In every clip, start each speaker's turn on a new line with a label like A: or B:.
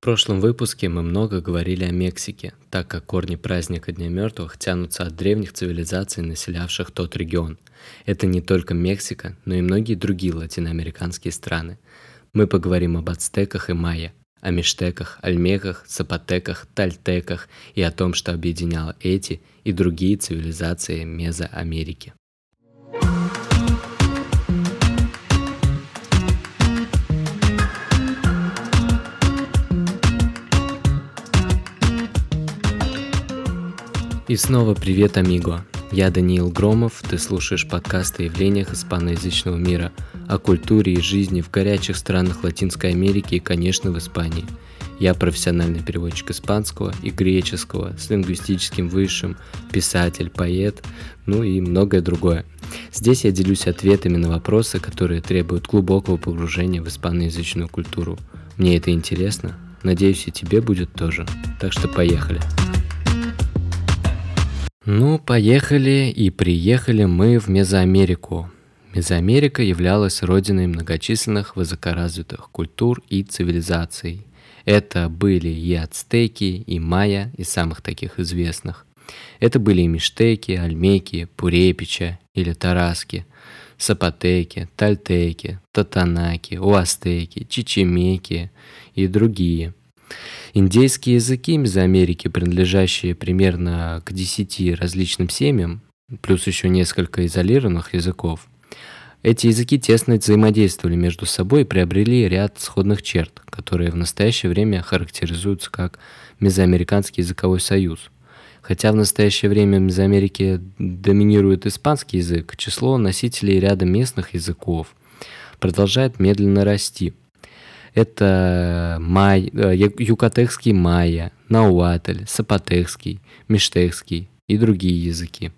A: В прошлом выпуске мы много говорили о Мексике, так как корни праздника Дня мертвых тянутся от древних цивилизаций, населявших тот регион. Это не только Мексика, но и многие другие латиноамериканские страны. Мы поговорим об ацтеках и майя, о миштеках, альмеках, сапотеках, тальтеках и о том, что объединяло эти и другие цивилизации Мезоамерики. И снова привет, амиго! Я Даниил Громов, ты слушаешь подкаст о явлениях испаноязычного мира, о культуре и жизни в горячих странах Латинской Америки и, конечно, в Испании. Я профессиональный переводчик испанского и греческого с лингвистическим высшим, писатель, поэт, ну и многое другое. Здесь я делюсь ответами на вопросы, которые требуют глубокого погружения в испаноязычную культуру. Мне это интересно, надеюсь и тебе будет тоже. Так что поехали! Ну, поехали и приехали мы в Мезоамерику. Мезоамерика являлась родиной многочисленных высокоразвитых культур и цивилизаций. Это были и ацтеки, и майя, из самых таких известных. Это были и миштеки, альмеки, пурепича или тараски, сапотеки, тальтеки, татанаки, уастеки, чичемеки и другие – Индейские языки Мезоамерики, принадлежащие примерно к 10 различным семьям, плюс еще несколько изолированных языков, эти языки тесно взаимодействовали между собой и приобрели ряд сходных черт, которые в настоящее время характеризуются как Мезоамериканский языковой союз. Хотя в настоящее время в Мезоамерике доминирует испанский язык, число носителей ряда местных языков продолжает медленно расти – это май, э, юкатекский майя, науатль, сапотекский, миштекский и другие языки.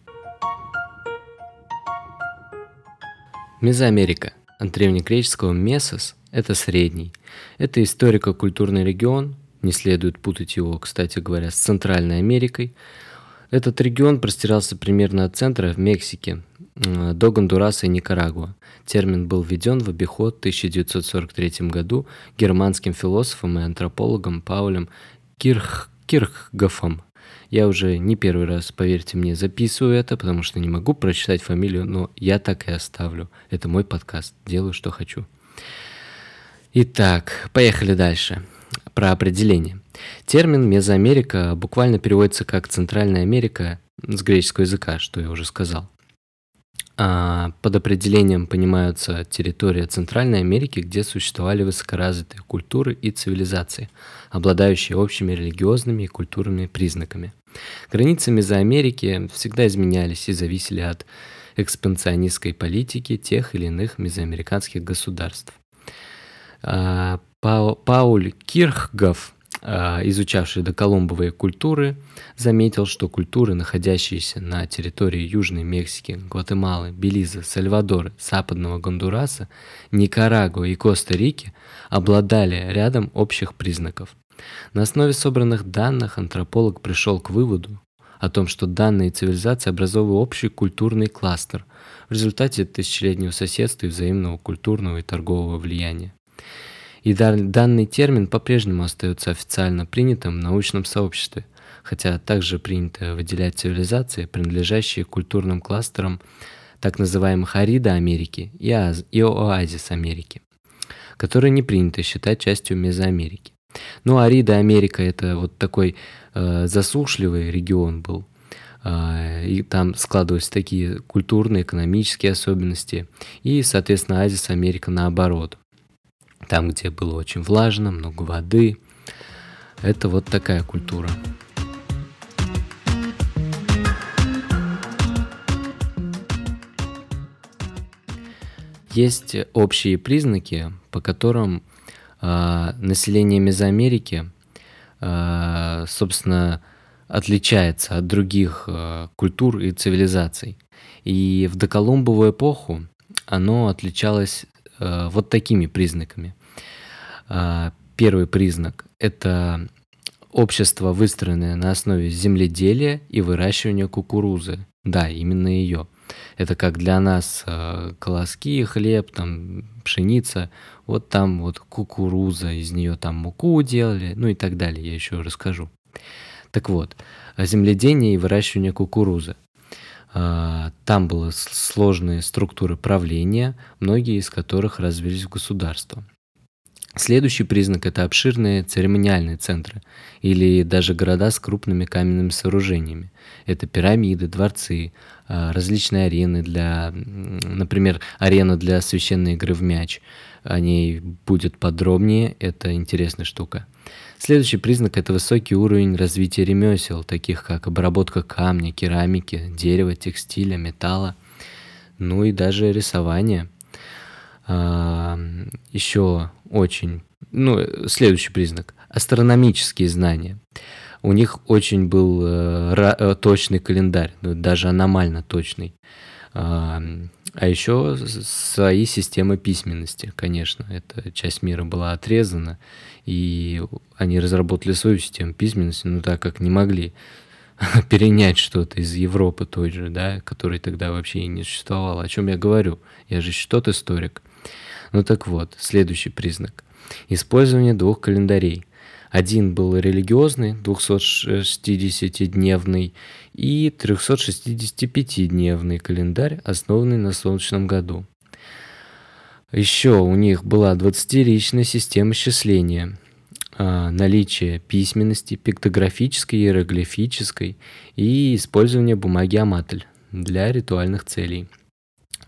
A: Мезоамерика. От древнегреческого «месос» – это средний. Это историко-культурный регион, не следует путать его, кстати говоря, с Центральной Америкой. Этот регион простирался примерно от центра в Мексике до Гондураса и Никарагуа. Термин был введен в обиход в 1943 году германским философом и антропологом Паулем Кирх, Кирхгофом. Я уже не первый раз, поверьте мне, записываю это, потому что не могу прочитать фамилию, но я так и оставлю. Это мой подкаст, делаю, что хочу. Итак, поехали дальше. Про определение. Термин Мезоамерика буквально переводится как Центральная Америка с греческого языка, что я уже сказал. А, под определением понимаются территория Центральной Америки, где существовали высокоразвитые культуры и цивилизации, обладающие общими религиозными и культурными признаками. Границы Мезоамерики всегда изменялись и зависели от экспансионистской политики тех или иных мезоамериканских государств. А, Пауль Кирхгоф а, изучавший доколумбовые культуры, заметил, что культуры, находящиеся на территории Южной Мексики, Гватемалы, Белиза, Сальвадора, Западного Гондураса, Никарагуа и Коста-Рики, обладали рядом общих признаков. На основе собранных данных антрополог пришел к выводу о том, что данные цивилизации образовывают общий культурный кластер в результате тысячелетнего соседства и взаимного культурного и торгового влияния. И данный термин по-прежнему остается официально принятым в научном сообществе, хотя также принято выделять цивилизации, принадлежащие культурным кластерам так называемых Арида Америки и, Аз, и Оазис Америки, которые не принято считать частью Мезоамерики. Ну, Арида Америка это вот такой э, засушливый регион был, э, и там складывались такие культурные, экономические особенности, и, соответственно, Азис Америка наоборот там, где было очень влажно, много воды. Это вот такая культура. Есть общие признаки, по которым э, население Мезоамерики, э, собственно, отличается от других э, культур и цивилизаций. И в доколумбовую эпоху оно отличалось э, вот такими признаками. Э, первый признак – это общество, выстроенное на основе земледелия и выращивания кукурузы. Да, именно ее. Это как для нас э, колоски, хлеб, там пшеница, вот там вот кукуруза, из нее там муку делали, ну и так далее, я еще расскажу. Так вот, земледение и выращивание кукурузы. А, там были сложные структуры правления, многие из которых развились в государство. Следующий признак – это обширные церемониальные центры или даже города с крупными каменными сооружениями. Это пирамиды, дворцы, а, различные арены для, например, арена для священной игры в мяч. О ней будет подробнее, это интересная штука. Следующий признак – это высокий уровень развития ремесел, таких как обработка камня, керамики, дерева, текстиля, металла, ну и даже рисование. Еще очень, ну, следующий признак – астрономические знания. У них очень был э, э точный календарь, ну, даже аномально точный. А еще свои системы письменности, конечно. Эта часть мира была отрезана, и они разработали свою систему письменности, но так как не могли перенять что-то из Европы той же, да, которой тогда вообще и не существовало. О чем я говорю? Я же тот историк. Ну так вот, следующий признак. Использование двух календарей. Один был религиозный, 260-дневный, и 365-дневный календарь, основанный на солнечном году. Еще у них была 20-ричная система счисления, наличие письменности, пиктографической, иероглифической и использование бумаги аматль для ритуальных целей.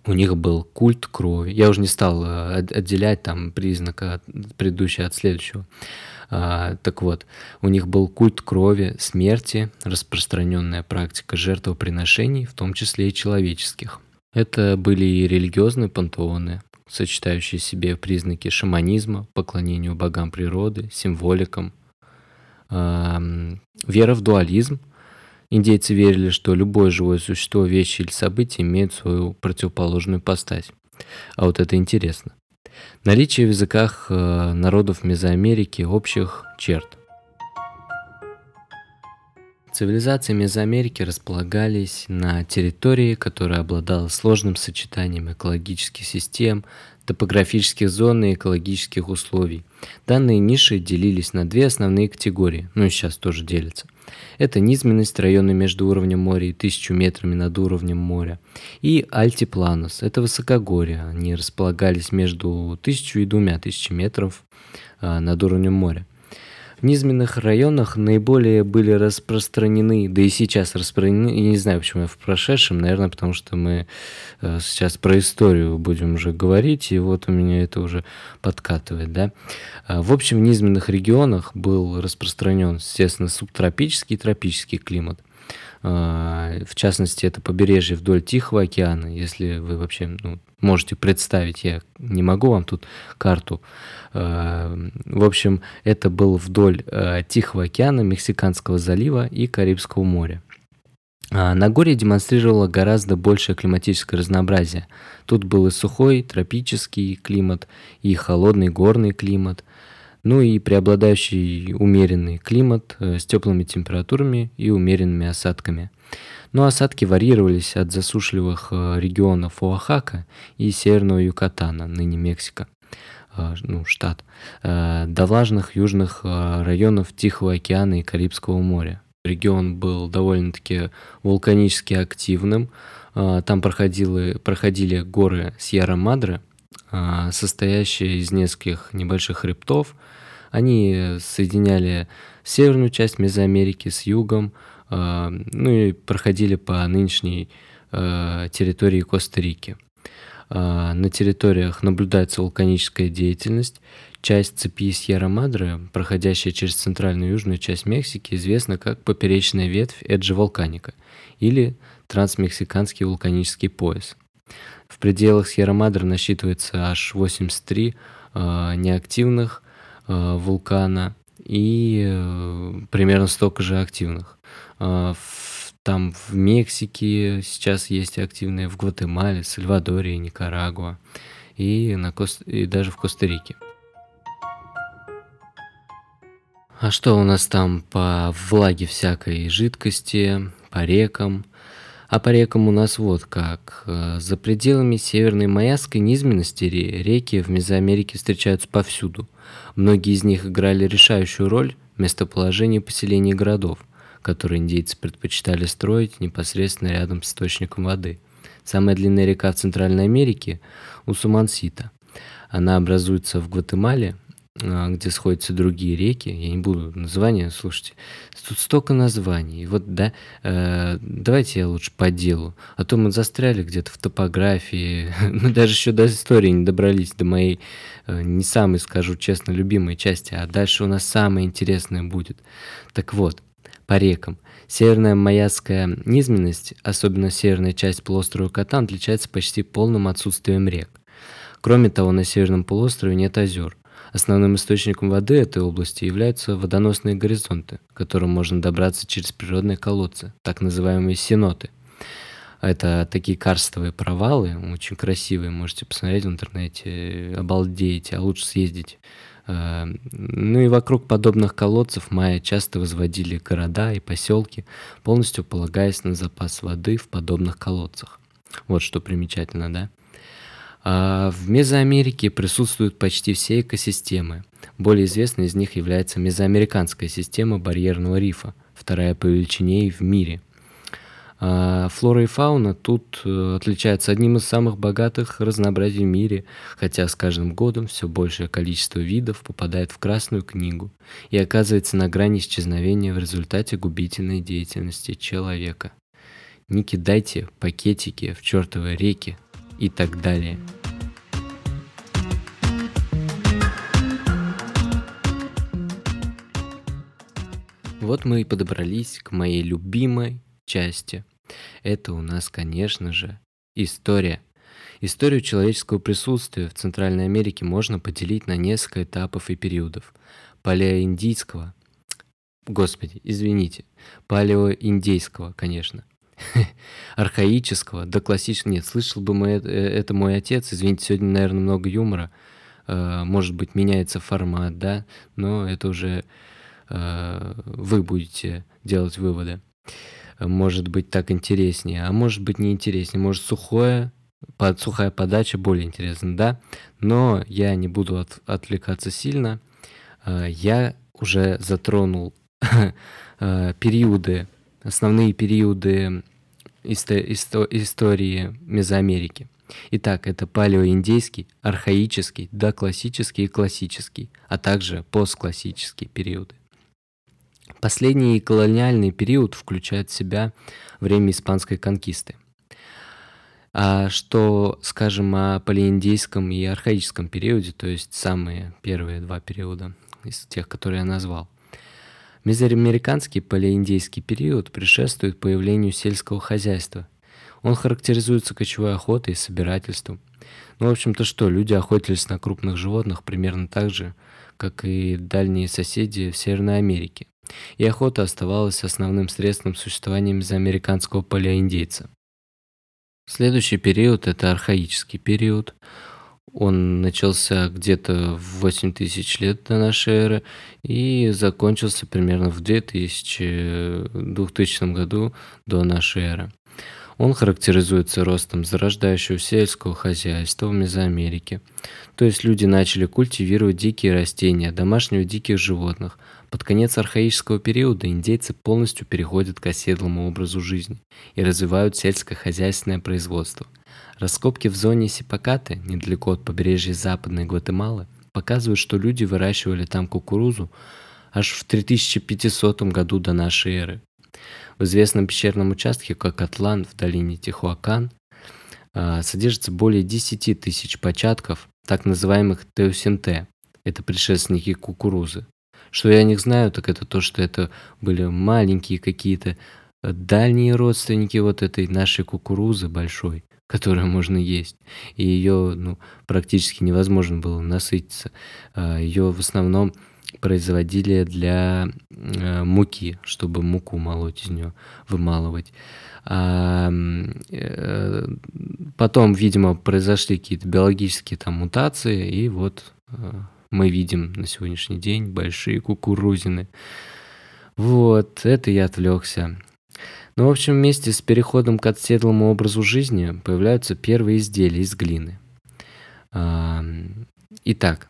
A: У них был культ крови. Я уже не стал э, отделять там признака предыдущего от следующего. А, так вот, у них был культ крови, смерти, распространенная практика жертвоприношений, в том числе и человеческих. Это были и религиозные пантеоны, сочетающие в себе признаки шаманизма, поклонению богам природы, символикам. Вера в дуализм. Индейцы верили, что любое живое существо, вещи или событие имеет свою противоположную постать. А вот это интересно. Наличие в языках э, народов Мезоамерики общих черт. Цивилизации Мезоамерики располагались на территории, которая обладала сложным сочетанием экологических систем, топографических зон и экологических условий. Данные ниши делились на две основные категории, ну и сейчас тоже делятся. Это низменность района между уровнем моря и тысячу метрами над уровнем моря. И альтипланус – это высокогорье. Они располагались между тысячу и двумя тысячами метров а, над уровнем моря. В низменных районах наиболее были распространены, да и сейчас распространены, я не знаю, почему я в прошедшем, наверное, потому что мы э, сейчас про историю будем уже говорить, и вот у меня это уже подкатывает, да. А, в общем, в низменных регионах был распространен, естественно, субтропический и тропический климат. А, в частности, это побережье вдоль Тихого океана, если вы вообще ну, можете представить, я не могу вам тут карту. А, в общем, это был вдоль а, Тихого океана, Мексиканского залива и Карибского моря. Нагорье демонстрировало гораздо большее климатическое разнообразие. Тут был и сухой тропический климат, и холодный горный климат, ну и преобладающий умеренный климат э, с теплыми температурами и умеренными осадками – но осадки варьировались от засушливых э, регионов Оахака и северного Юкатана, ныне Мексика, э, ну, штат, до влажных южных районов Тихого океана и Карибского моря. Регион был довольно-таки вулканически активным. Там проходили, проходили горы Сьерра-Мадре, состоящие из нескольких небольших хребтов. Они соединяли северную часть Мезоамерики с югом, а, ну и проходили по нынешней а, территории Коста-Рики. А, на территориях наблюдается вулканическая деятельность. Часть цепи Сьерра-Мадре, проходящая через центральную и южную часть Мексики, известна как поперечная ветвь Эджи Вулканика или трансмексиканский вулканический пояс. В пределах Сьерра-Мадре насчитывается аж 83 э, неактивных э, вулкана и э, примерно столько же активных. А, там в Мексике сейчас есть активные, в Гватемале, Сальвадоре, Никарагуа и, на Кост... и даже в Коста-Рике. А что у нас там по влаге всякой жидкости, по рекам? А по рекам у нас вот как. Э, за пределами северной Майяской низменности реки в Мезоамерике встречаются повсюду. Многие из них играли решающую роль в местоположении поселений городов, которые индейцы предпочитали строить непосредственно рядом с источником воды. Самая длинная река в Центральной Америке – Усумансита. Она образуется в Гватемале где сходятся другие реки, я не буду названия, слушайте, тут столько названий, вот, да, э, давайте я лучше по делу, а то мы застряли где-то в топографии, мы даже еще до истории не добрались, до моей, э, не самой, скажу честно, любимой части, а дальше у нас самое интересное будет. Так вот, по рекам. Северная майяская низменность, особенно северная часть полуострова Катан, отличается почти полным отсутствием рек. Кроме того, на северном полуострове нет озер. Основным источником воды этой области являются водоносные горизонты, к которым можно добраться через природные колодцы, так называемые сеноты. Это такие карстовые провалы, очень красивые, можете посмотреть в интернете, обалдеете, а лучше съездить. Э, ну и вокруг подобных колодцев майя часто возводили города и поселки, полностью полагаясь на запас воды в подобных колодцах. Вот что примечательно, да? А в Мезоамерике присутствуют почти все экосистемы. Более известной из них является мезоамериканская система барьерного рифа, вторая по величине в мире. А флора и фауна тут э, отличаются одним из самых богатых разнообразий в мире, хотя с каждым годом все большее количество видов попадает в Красную книгу и оказывается на грани исчезновения в результате губительной деятельности человека. Не кидайте пакетики в чертовы реки, и так далее. Вот мы и подобрались к моей любимой части. Это у нас, конечно же, история. Историю человеческого присутствия в Центральной Америке можно поделить на несколько этапов и периодов. Палеоиндийского, господи, извините, палеоиндейского, конечно, архаического до классического. Нет, слышал бы мы это, э, это мой отец. Извините, сегодня, наверное, много юмора. Э, может быть, меняется формат, да, но это уже э, вы будете делать выводы. Может быть, так интереснее, а может быть, не интереснее. Может, сухое, под, сухая подача более интересна, да. Но я не буду от, отвлекаться сильно. Я уже затронул периоды основные периоды исто- исто- истории Мезоамерики. Итак, это палеоиндейский, архаический, доклассический и классический, а также постклассические периоды. Последний колониальный период включает в себя время испанской конкисты. А что скажем о палеоиндейском и архаическом периоде, то есть самые первые два периода из тех, которые я назвал? Мезоамериканский палеоиндейский период предшествует появлению сельского хозяйства. Он характеризуется кочевой охотой и собирательством. Ну, в общем-то что, люди охотились на крупных животных примерно так же, как и дальние соседи в Северной Америке. И охота оставалась основным средством существования мезоамериканского палеоиндейца. Следующий период – это архаический период. Он начался где-то в 8 тысяч лет до нашей эры и закончился примерно в 2000, 2000 году до нашей эры. Он характеризуется ростом зарождающего сельского хозяйства в Мезоамерике. То есть люди начали культивировать дикие растения, домашних диких животных. Под конец архаического периода индейцы полностью переходят к оседлому образу жизни и развивают сельскохозяйственное производство – Раскопки в зоне Сипакаты, недалеко от побережья Западной Гватемалы, показывают, что люди выращивали там кукурузу аж в 3500 году до нашей эры. В известном пещерном участке Кокатлан в долине Тихуакан а, содержится более 10 тысяч початков так называемых теосинте. Это предшественники кукурузы. Что я о них знаю, так это то, что это были маленькие какие-то э, дальние родственники вот этой нашей кукурузы большой которую можно есть. И ее ну, практически невозможно было насытиться. А, ее в основном производили для э, муки, чтобы муку молоть из нее, вымалывать. А, э, потом, видимо, произошли какие-то биологические там мутации, и вот мы видим на сегодняшний день большие кукурузины. Вот, это я отвлекся. Ну, в общем, вместе с переходом к оседлому образу жизни появляются первые изделия из глины. Итак,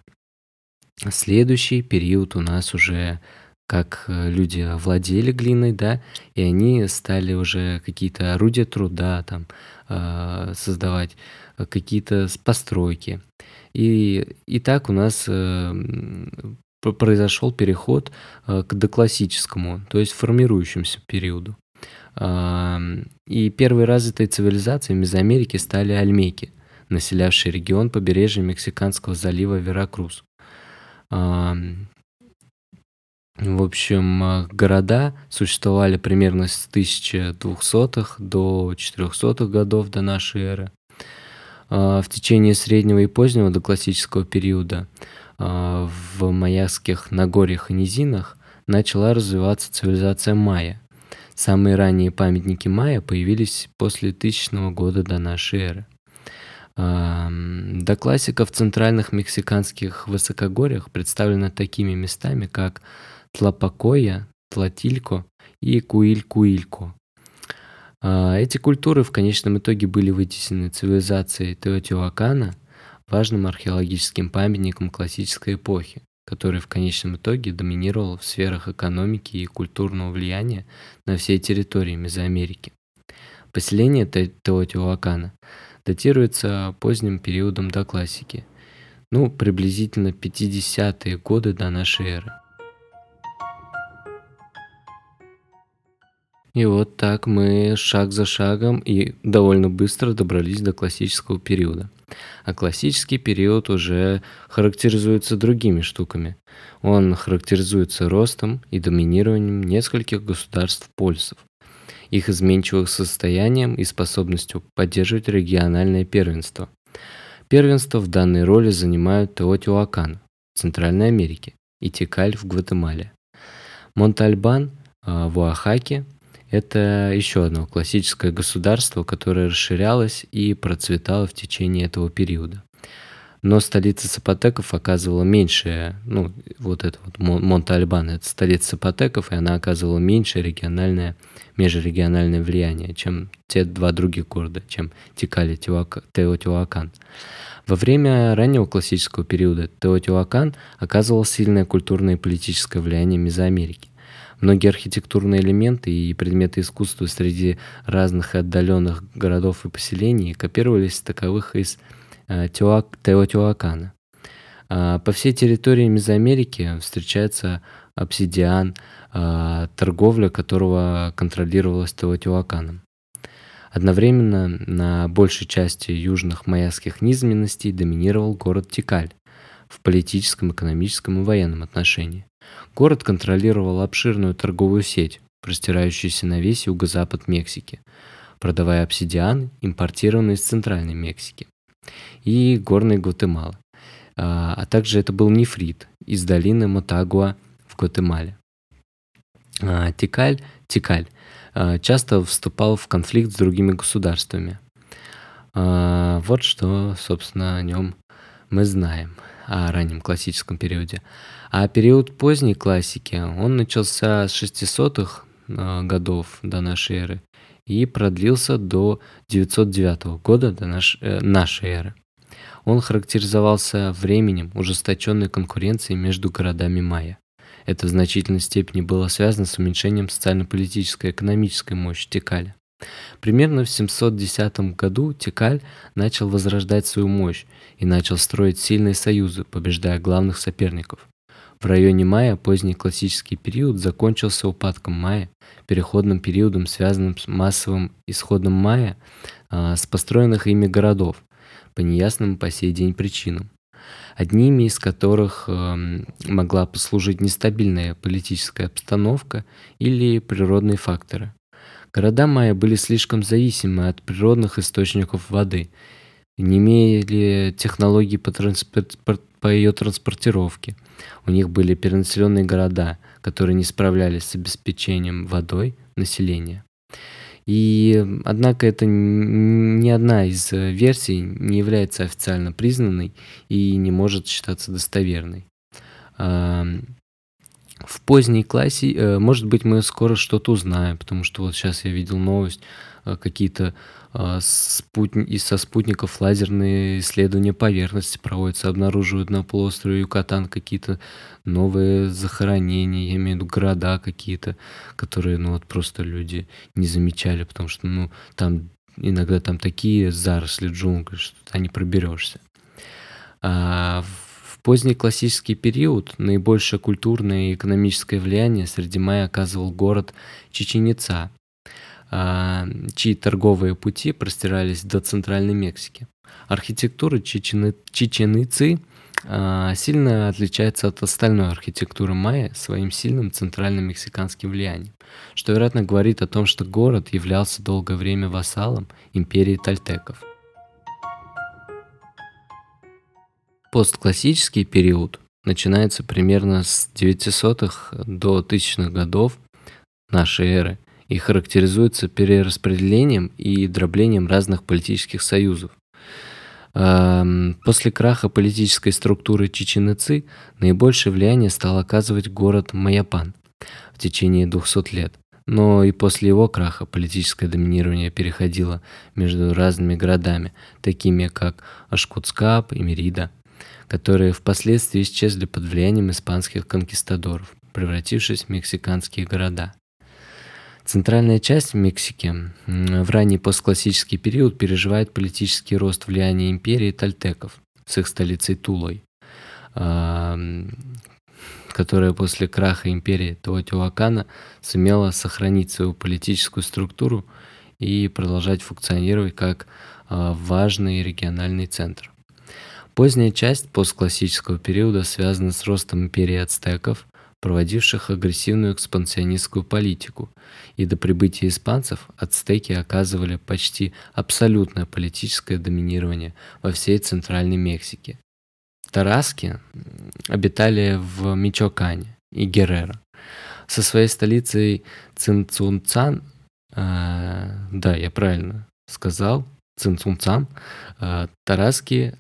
A: следующий период у нас уже как э, люди владели глиной, да, и они стали уже какие-то орудия труда там э, создавать, э, какие-то постройки. И, и так у нас произошел переход к доклассическому, то есть формирующемуся периоду. И первой развитой цивилизацией в Мезоамерике стали альмейки, населявшие регион побережья Мексиканского залива Веракрус. В общем, э, города существовали примерно с 1200-х до 400-х годов до нашей эры. А, в течение среднего и позднего доклассического периода а, в майяских Нагорьях и низинах начала развиваться цивилизация майя. Самые ранние памятники майя появились после 1000 года до нашей эры. А, до классика в центральных мексиканских высокогорьях представлена такими местами, как Тлапакоя, Тлатилько и Куиль-Куилько. А, эти культуры в конечном итоге были вытеснены цивилизацией Теотиуакана, важным археологическим памятником классической эпохи, который в конечном итоге доминировал в сферах экономики и культурного влияния на всей территории Мезоамерики. Поселение Теотиуакана датируется поздним периодом до классики, ну, приблизительно 50-е годы до нашей эры. И вот так мы шаг за шагом и довольно быстро добрались до классического периода. А классический период уже характеризуется другими штуками. Он характеризуется ростом и доминированием нескольких государств-полисов, их изменчивым состоянием и способностью поддерживать региональное первенство. Первенство в данной роли занимают Теотиуакан в Центральной Америке и Тикаль в Гватемале. Монтальбан а, в Оахаке это еще одно классическое государство, которое расширялось и процветало в течение этого периода. Но столица Сапотеков оказывала меньшее, ну, вот это вот Монте-Альбан, это столица Сапотеков, и она оказывала меньшее региональное, межрегиональное влияние, чем те два других города, чем Тикали, Теотиуакан. Во время раннего классического периода Теотиуакан оказывал сильное культурное и политическое влияние Мезоамерики. Многие архитектурные элементы и предметы искусства среди разных отдаленных городов и поселений копировались таковых из э, Теотиуакана. Э, по всей территории Мезоамерики встречается обсидиан, э, торговля которого контролировалась Теотиуаканом. Одновременно на большей части южных майяских низменностей доминировал город Тикаль в политическом, экономическом и военном отношении. Город контролировал обширную торговую сеть, простирающуюся на весь юго-запад Мексики, продавая обсидиан, импортированный из Центральной Мексики, и горной Гватемалы. А, а также это был нефрит из долины Мотагуа в Гватемале. А, Тикаль, Тикаль а, часто вступал в конфликт с другими государствами. Вот что, собственно, о нем мы знаем о раннем классическом периоде. А период поздней классики, он начался с 600-х э, годов до нашей эры и продлился до 909 года до наш, э, нашей эры. Он характеризовался временем ужесточенной конкуренции между городами майя. Это в значительной степени было связано с уменьшением социально-политической и экономической мощи Текаля. Примерно в 710 году Тикаль начал возрождать свою мощь и начал строить сильные союзы, побеждая главных соперников. В районе мая поздний классический период закончился упадком мая, переходным периодом, связанным с массовым исходом мая а, с построенных ими городов по неясным по сей день причинам одними из которых э, могла послужить нестабильная политическая обстановка или природные факторы. Города майя были слишком зависимы от природных источников воды, не имели технологий по, транспорт, по ее транспортировке. У них были перенаселенные города, которые не справлялись с обеспечением водой населения. И, однако, это ни одна из версий не является официально признанной и не может считаться достоверной. В поздней классе, э, может быть, мы скоро что-то узнаем, потому что вот сейчас я видел новость, э, какие-то э, спутни... со спутников лазерные исследования поверхности проводятся, обнаруживают на полуострове Юкатан какие-то новые захоронения, я имею в виду города какие-то, которые, ну вот просто люди не замечали, потому что, ну, там иногда там такие заросли джунглей, что туда не проберешься. А в поздний классический период наибольшее культурное и экономическое влияние среди майя оказывал город Чеченица, а, чьи торговые пути простирались до Центральной Мексики. Архитектура Чеченицы а, сильно отличается от остальной архитектуры майя своим сильным центральным мексиканским влиянием, что, вероятно, говорит о том, что город являлся долгое время вассалом империи тальтеков. Постклассический период начинается примерно с 900-х до 1000-х годов нашей эры и характеризуется перераспределением и дроблением разных политических союзов. После краха политической структуры Чечен Ицы наибольшее влияние стал оказывать город Майяпан в течение 200 лет. Но и после его краха политическое доминирование переходило между разными городами, такими как Ашкутскап и Мерида, которые впоследствии исчезли под влиянием испанских конкистадоров, превратившись в мексиканские города. Центральная часть Мексики в ранний постклассический период переживает политический рост влияния империи тальтеков с их столицей Тулой, которая после краха империи Теотиуакана сумела сохранить свою политическую структуру и продолжать функционировать как а, важный региональный центр. Поздняя часть постклассического периода связана с ростом империи ацтеков, проводивших агрессивную экспансионистскую политику, и до прибытия испанцев ацтеки оказывали почти абсолютное политическое доминирование во всей Центральной Мексике. Тараски обитали в Мичокане и Геррера. Со своей столицей Цинцунцан, э, да, я правильно сказал, Цинцунцан, э, Тараски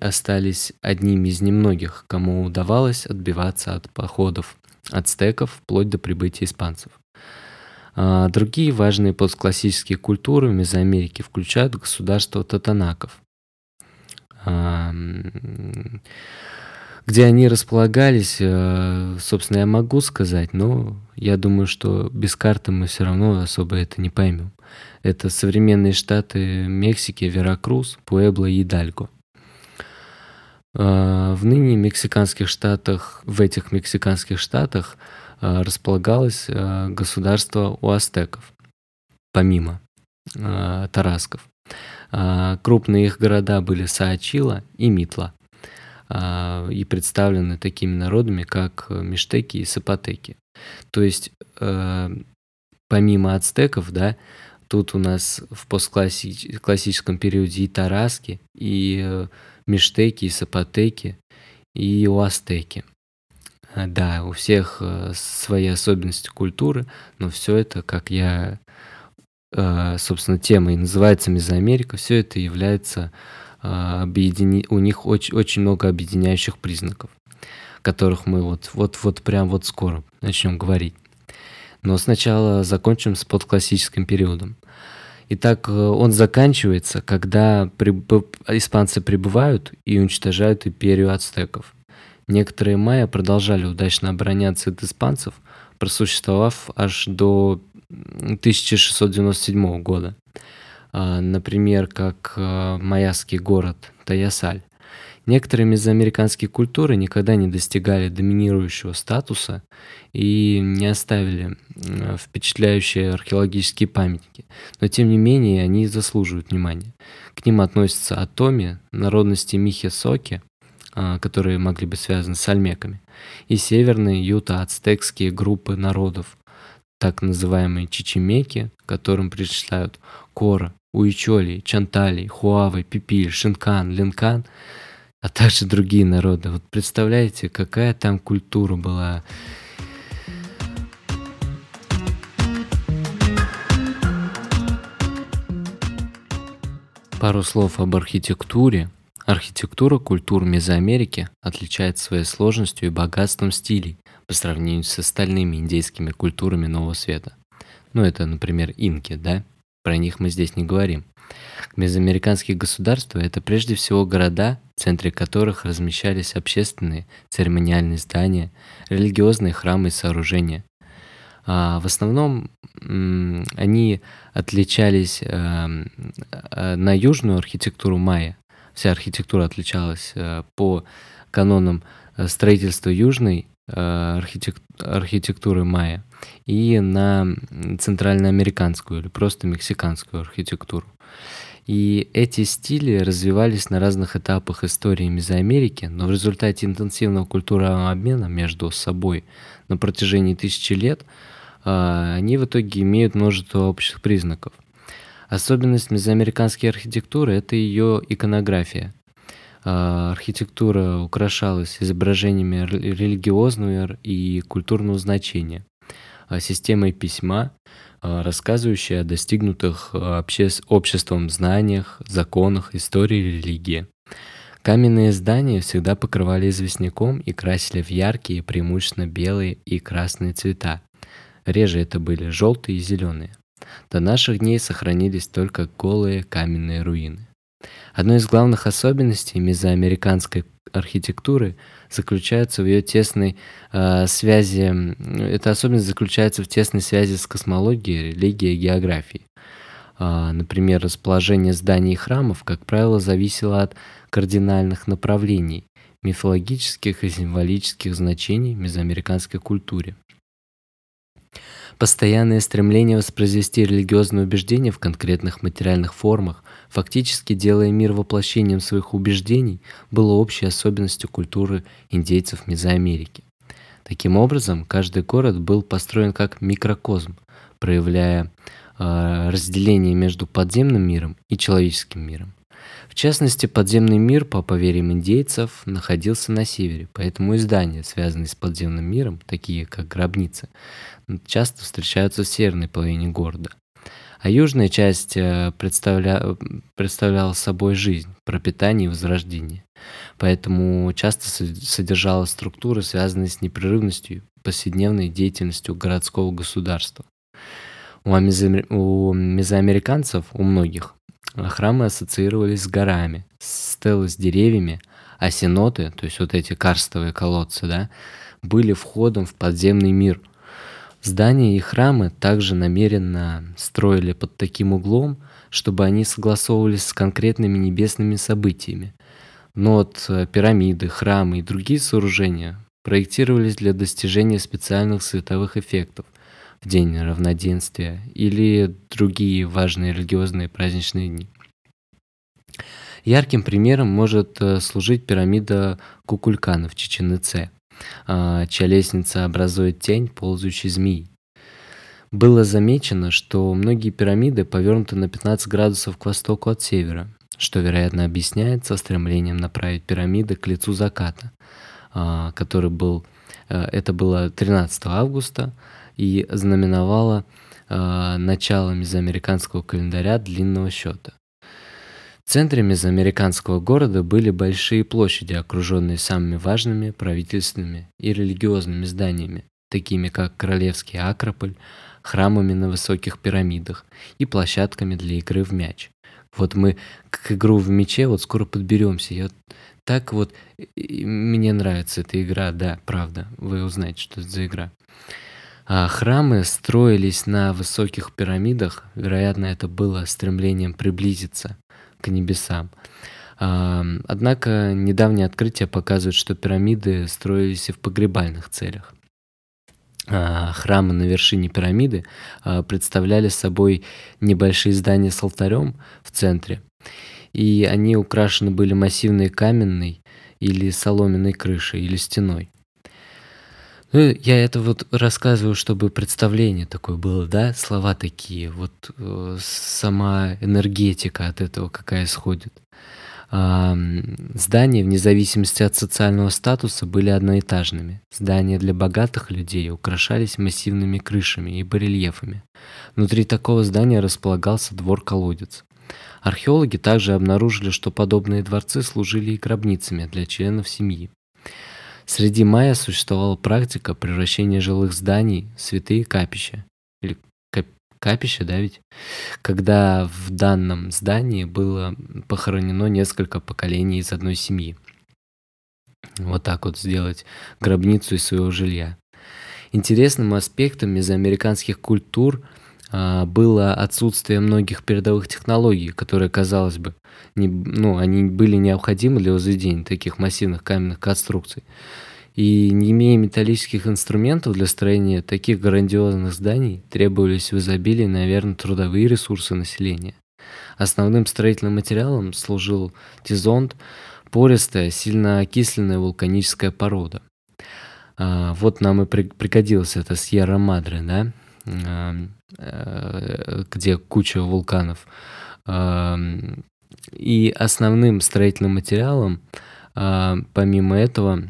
A: остались одними из немногих, кому удавалось отбиваться от походов ацтеков вплоть до прибытия испанцев. А другие важные постклассические культуры в Мезоамерике включают государство татанаков, а, где они располагались, э, собственно, я могу сказать, но я думаю, что без карты мы все равно особо это не поймем. Это современные штаты Мексики, Веракрус, Пуэбло и а, в ныне мексиканских штатах, в этих мексиканских штатах а, располагалось а, государство у астеков, помимо тарасков. Крупные их города были Саачила и Митла и представлены такими народами, как миштеки и сапотеки. То есть, помимо ацтеков, да, тут у нас в постклассическом периоде и тараски, и миштеки и сапотеки и уастеки. А, да, у всех э, свои особенности культуры, но все это, как я, э, собственно, тема и называется Мезоамерика, все это является э, объедини... у них очень, очень много объединяющих признаков, которых мы вот, вот, вот прям вот скоро начнем говорить. Но сначала закончим с подклассическим периодом. Итак, э, он заканчивается, когда испанцы прибывают и уничтожают империю ацтеков. Некоторые майя продолжали удачно обороняться от испанцев, просуществовав аж до 1697 года. А, например, как э, майяский город Таясаль. Некоторые мезоамериканские культуры никогда не достигали доминирующего статуса и не оставили впечатляющие археологические памятники, но тем не менее они заслуживают внимания. К ним относятся атоми, народности Михе-Соки, а, которые могли быть связаны с альмеками, и северные юта-ацтекские группы народов, так называемые чичимеки, которым причисляют Кора, Уичоли, Чантали, Хуавы, Пипиль, Шинкан, Линкан – а также другие народы. Вот представляете, какая там культура была. Пару слов об архитектуре. Архитектура культур Мезоамерики отличается своей сложностью и богатством стилей по сравнению с остальными индейскими культурами Нового Света. Ну, это, например, инки, да? Про них мы здесь не говорим. Мезоамериканские государства – это прежде всего города, в центре которых размещались общественные, церемониальные здания, религиозные храмы и сооружения. А в основном они отличались эм, э, на южную архитектуру майя, вся архитектура отличалась э, по канонам э, строительства южной э, архитектуры майя и на центральноамериканскую или просто мексиканскую архитектуру. И эти стили развивались на разных этапах истории Мезоамерики, но в результате интенсивного культурного обмена между собой на протяжении тысячи лет они в итоге имеют множество общих признаков – Особенность мезоамериканской архитектуры – это ее иконография. А, архитектура украшалась изображениями религиозного и культурного значения, а, системой письма, а, рассказывающей о достигнутых обществом знаниях, законах, истории религии. Каменные здания всегда покрывали известняком и красили в яркие, преимущественно белые и красные цвета. Реже это были желтые и зеленые. До наших дней сохранились только голые каменные руины. Одной из главных особенностей мезоамериканской архитектуры заключается в ее тесной э, связи, эта особенность заключается в тесной связи с космологией, религией и географией. Э, например, расположение зданий и храмов, как правило, зависело от кардинальных направлений, мифологических и символических значений в мезоамериканской культуре. Постоянное стремление воспроизвести религиозные убеждения в конкретных материальных формах, фактически делая мир воплощением своих убеждений, было общей особенностью культуры индейцев Мезоамерики. Таким образом, каждый город был построен как микрокосм, проявляя э, разделение между подземным миром и человеческим миром. В частности, подземный мир, по поверьям индейцев, находился на севере, поэтому и здания, связанные с подземным миром, такие как гробницы, часто встречаются в северной половине города. А южная часть э, представля... представляла собой жизнь, пропитание и возрождение. Поэтому часто содержала структуры, связанные с непрерывностью повседневной деятельностью городского государства. У, у мезоамериканцев, у многих, храмы ассоциировались с горами, стелы с деревьями, а сеноты, то есть вот эти карстовые колодцы, да, были входом в подземный мир – Здания и храмы также намеренно строили под таким углом, чтобы они согласовывались с конкретными небесными событиями. Но вот э, пирамиды, храмы и другие сооружения проектировались для достижения специальных световых эффектов в день равноденствия или другие важные религиозные праздничные дни. Ярким примером может э, служить пирамида Кукулькана в Чечен-Ице – чья лестница образует тень ползающей змеи. Было замечено, что многие пирамиды повернуты на 15 градусов к востоку от севера, что, вероятно, объясняется стремлением направить пирамиды к лицу заката, а, который был, э, это было 13 августа и знаменовало а, начало мезоамериканского календаря длинного счета. В центре мезоамериканского города были большие площади, окруженные самыми важными правительственными и религиозными зданиями, такими как Королевский Акрополь, храмами на высоких пирамидах и площадками для игры в мяч. Вот мы к игру в мяче вот скоро подберемся. Я так вот, мне нравится эта игра, да, правда, вы узнаете, что это за игра. А храмы строились на высоких пирамидах, вероятно, это было стремлением приблизиться к небесам. Однако недавние открытия показывают, что пирамиды строились и в погребальных целях. А, храмы на вершине пирамиды а, представляли собой небольшие здания с алтарем в центре, и они украшены были массивной каменной или соломенной крышей или стеной. Ну, я это вот рассказываю, чтобы представление такое было, да, слова такие, вот э, сама энергетика от этого какая исходит. А, здания, вне зависимости от социального статуса, были одноэтажными. Здания для богатых людей украшались массивными крышами и барельефами. Внутри такого здания располагался двор-колодец. Археологи также обнаружили, что подобные дворцы служили и гробницами для членов семьи. Среди майя существовала практика превращения жилых зданий в святые капища. Или кап капища, да ведь? Когда в данном здании было похоронено несколько поколений из одной семьи. Вот так вот сделать гробницу из своего жилья. Интересным аспектом мезоамериканских культур а, было отсутствие многих передовых технологий, которые, казалось бы, не, ну, они были необходимы для возведения таких массивных каменных конструкций. И не имея металлических инструментов для строения таких грандиозных зданий, требовались в изобилии, наверное, трудовые ресурсы населения. Основным строительным материалом служил тизонт, пористая, сильно окисленная вулканическая порода. А, вот нам и пригодилась эта Сьерра Мадре, да, а, где куча вулканов. А, и основным строительным материалом, помимо этого,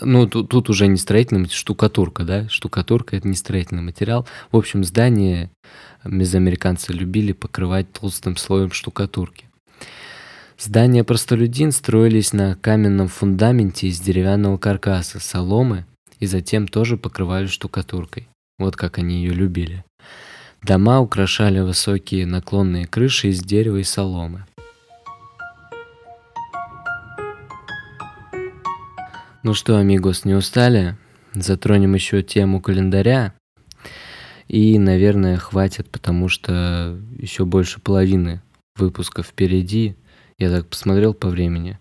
A: ну, тут, тут уже не строительный, штукатурка, да, штукатурка это не строительный материал. В общем, здание мезоамериканцы любили покрывать толстым слоем штукатурки. Здания простолюдин строились на каменном фундаменте из деревянного каркаса, соломы и затем тоже покрывали штукатуркой. Вот как они ее любили. Дома украшали высокие наклонные крыши из дерева и соломы. Ну что, амигос, не устали? Затронем еще тему календаря. И, наверное, хватит, потому что еще больше половины выпуска впереди. Я так посмотрел по времени.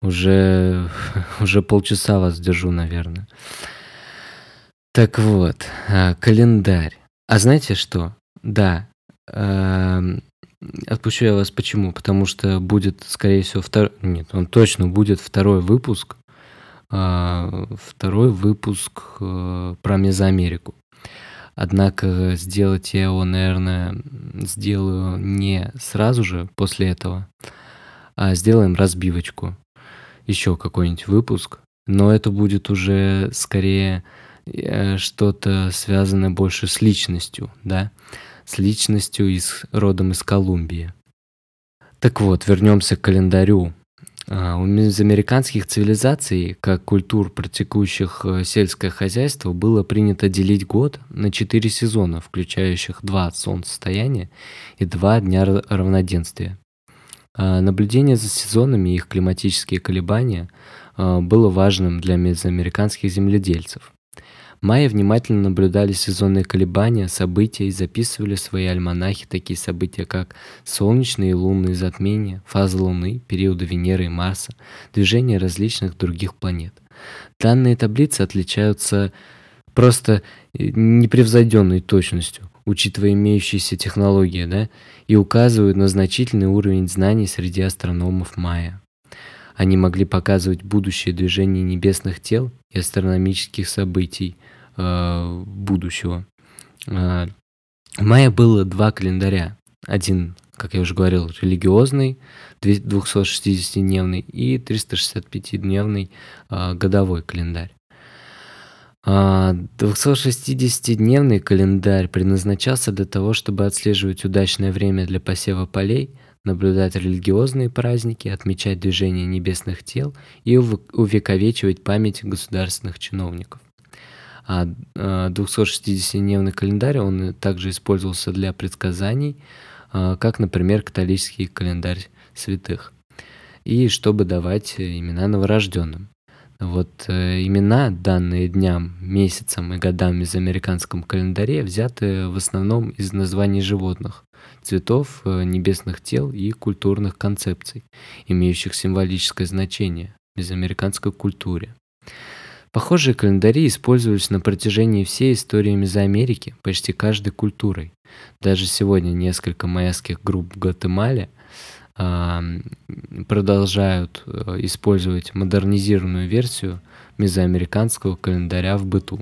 A: Уже, уже полчаса вас держу, наверное. Так вот, а, календарь. А знаете что? Да, э, отпущу я вас почему? Потому что будет, скорее всего, второй... Нет, он точно будет второй выпуск. Э, второй выпуск э, про Мезоамерику. Однако сделать я его, наверное, сделаю не сразу же после этого, а сделаем разбивочку. Еще какой-нибудь выпуск. Но это будет уже скорее что-то связанное больше с личностью, да, с личностью из родом из Колумбии. Так вот, вернемся к календарю. А, у мезоамериканских цивилизаций, как культур, практикующих э, сельское хозяйство, было принято делить год на четыре сезона, включающих два солнцестояния и два дня равноденствия. А, наблюдение за сезонами и их климатические колебания а, было важным для мезоамериканских земледельцев. Майя внимательно наблюдали сезонные колебания, события и записывали в свои альманахи такие события, как солнечные и лунные затмения, фазы Луны, периоды Венеры и Марса, движения различных других планет. Данные таблицы отличаются просто э, непревзойденной точностью учитывая имеющиеся технологии, да, и указывают на значительный уровень знаний среди астрономов майя. Они могли показывать будущее движение небесных тел и астрономических событий э, будущего. Э, в мае было два календаря. Один, как я уже говорил, религиозный, 260-дневный и 365-дневный э, годовой календарь. 260-дневный а, календарь предназначался для того, чтобы отслеживать удачное время для посева полей, наблюдать религиозные праздники, отмечать движение небесных тел и увековечивать память государственных чиновников. А 260-дневный а, календарь, он также использовался для предсказаний, а, как, например, католический календарь святых, и чтобы давать имена новорожденным. Вот э, имена, данные дням, месяцам и годам из американском календаре, взяты в основном из названий животных, цветов, э, небесных тел и культурных концепций, имеющих символическое значение в мезоамериканской культуре. Похожие календари использовались на протяжении всей истории Мезоамерики почти каждой культурой. Даже сегодня несколько майяских групп в Гватемале – продолжают э, использовать модернизированную версию мезоамериканского календаря в быту.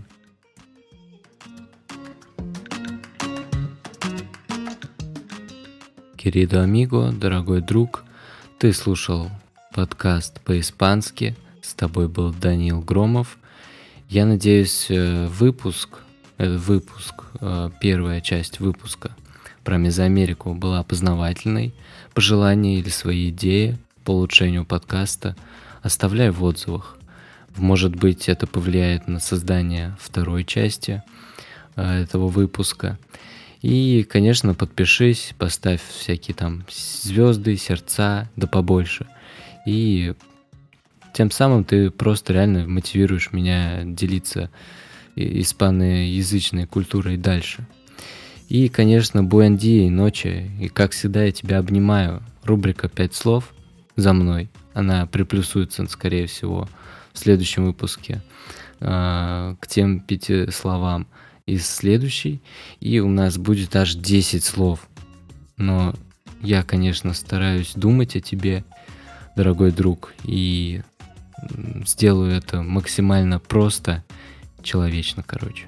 A: Querido amigo, дорогой друг, ты слушал подкаст по-испански. С тобой был Даниил Громов. Я надеюсь, э, выпуск, э, выпуск, первая часть выпуска – про Мезоамерику была познавательной, пожелания или свои идеи по улучшению подкаста оставляй в отзывах. Может быть, это повлияет на создание второй части э, этого выпуска. И, конечно, подпишись, поставь всякие там звезды, сердца, да побольше. И тем самым ты просто реально мотивируешь меня делиться испаноязычной культурой дальше. И, конечно, буэнди и ночи. И, как всегда, я тебя обнимаю. Рубрика «Пять слов» за мной. Она приплюсуется, скорее всего, в следующем выпуске э, к тем пяти словам из следующей. И у нас будет аж 10 слов. Но я, конечно, стараюсь думать о тебе, дорогой друг, и сделаю это максимально просто, человечно, короче.